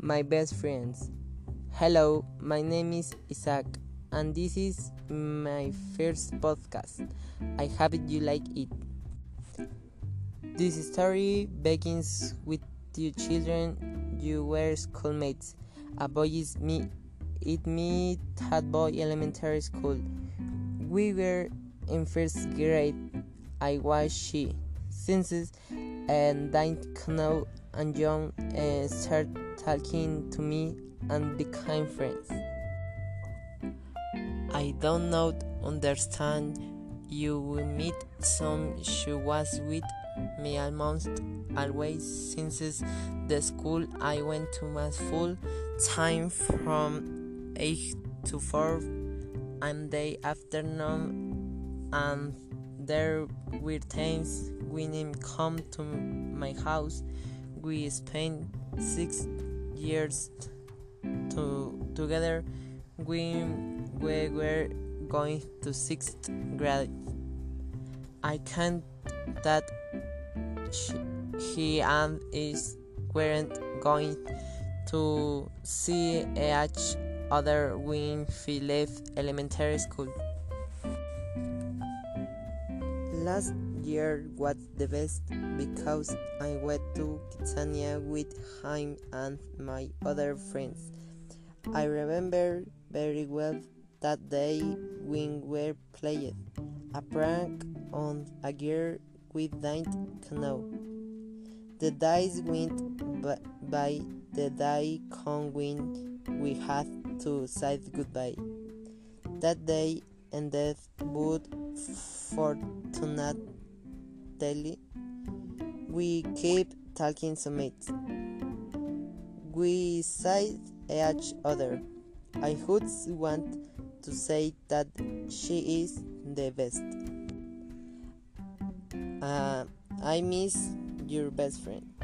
my best friends. Hello, my name is Isaac, and this is my first podcast. I hope you like it. This story begins with two children, you were schoolmates. A boy is me, it me had boy elementary school. We were in first grade. I was she. Since and didn't know and John uh, started talking to me and became friends. I don't know understand. You will meet some she was with me almost always. Since the school I went to my full time from 8 to 4 and the afternoon and there were times when he come to my house we spent six years to, together. We, we were going to sixth grade. I can't that she, he and is weren't going to see each other when we left elementary school. Last year was the best because I went to KidZania with him and my other friends. I remember very well that day when we played a prank on a girl we didn't know. The days went by the day come when we had to say goodbye. That day ended, but fortunately, we keep talking so much. We say each other. I would want to say that she is the best. Uh, I miss your best friend.